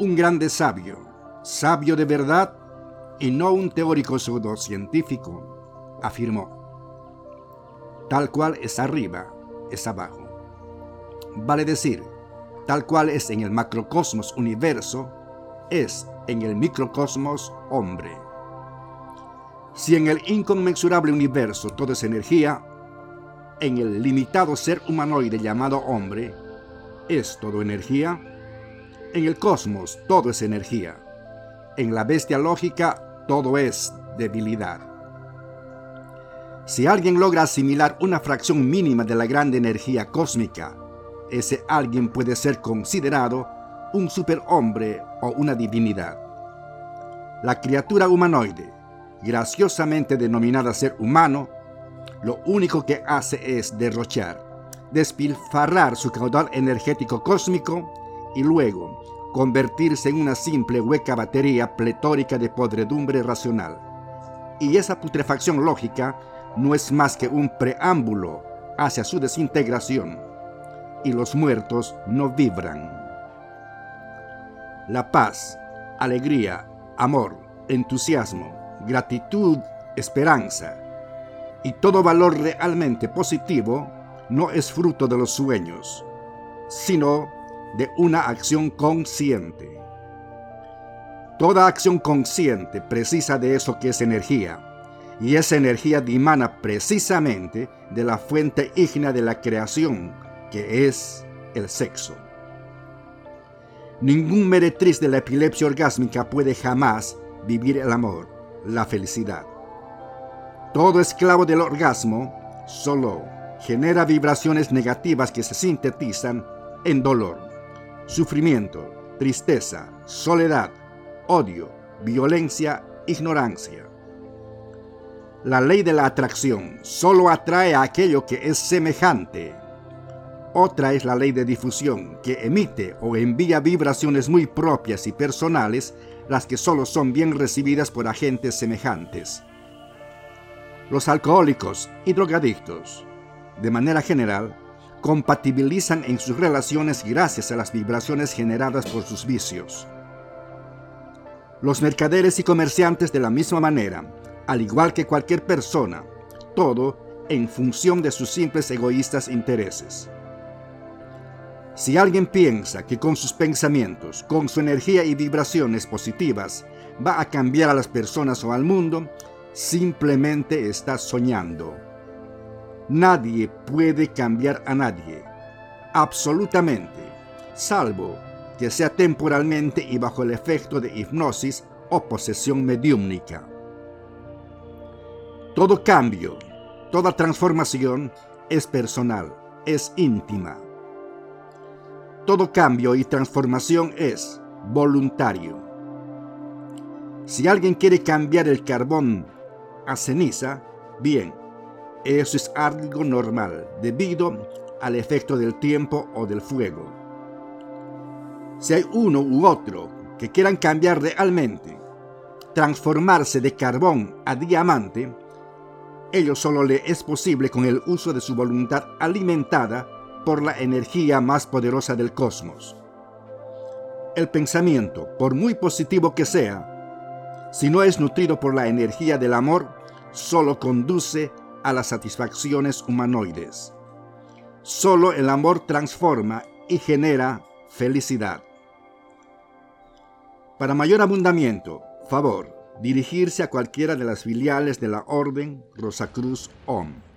un grande sabio, sabio de verdad y no un teórico pseudocientífico, afirmó. Tal cual es arriba, es abajo. Vale decir, tal cual es en el macrocosmos universo, es en el microcosmos hombre. Si en el inconmensurable universo todo es energía, en el limitado ser humanoide llamado hombre, ¿es todo energía? En el cosmos todo es energía. En la bestia lógica todo es debilidad. Si alguien logra asimilar una fracción mínima de la grande energía cósmica, ese alguien puede ser considerado un superhombre o una divinidad. La criatura humanoide, graciosamente denominada ser humano, lo único que hace es derrochar, despilfarrar su caudal energético cósmico y luego convertirse en una simple hueca batería pletórica de podredumbre racional. Y esa putrefacción lógica no es más que un preámbulo hacia su desintegración, y los muertos no vibran. La paz, alegría, amor, entusiasmo, gratitud, esperanza y todo valor realmente positivo no es fruto de los sueños, sino de una acción consciente. Toda acción consciente precisa de eso que es energía, y esa energía dimana precisamente de la fuente ígnea de la creación, que es el sexo. Ningún meretriz de la epilepsia orgásmica puede jamás vivir el amor, la felicidad. Todo esclavo del orgasmo solo genera vibraciones negativas que se sintetizan en dolor, sufrimiento, tristeza, soledad, odio, violencia, ignorancia. La ley de la atracción solo atrae a aquello que es semejante. Otra es la ley de difusión, que emite o envía vibraciones muy propias y personales, las que solo son bien recibidas por agentes semejantes. Los alcohólicos y drogadictos, de manera general, compatibilizan en sus relaciones gracias a las vibraciones generadas por sus vicios. Los mercaderes y comerciantes de la misma manera, al igual que cualquier persona, todo en función de sus simples egoístas intereses. Si alguien piensa que con sus pensamientos, con su energía y vibraciones positivas, va a cambiar a las personas o al mundo, simplemente está soñando. Nadie puede cambiar a nadie, absolutamente, salvo que sea temporalmente y bajo el efecto de hipnosis o posesión mediúmnica. Todo cambio, toda transformación es personal, es íntima. Todo cambio y transformación es voluntario. Si alguien quiere cambiar el carbón a ceniza, bien, eso es algo normal debido al efecto del tiempo o del fuego. Si hay uno u otro que quieran cambiar realmente, transformarse de carbón a diamante, ello solo le es posible con el uso de su voluntad alimentada por la energía más poderosa del cosmos. El pensamiento, por muy positivo que sea, si no es nutrido por la energía del amor, solo conduce a las satisfacciones humanoides. Solo el amor transforma y genera felicidad. Para mayor abundamiento, favor, dirigirse a cualquiera de las filiales de la Orden Rosacruz OM.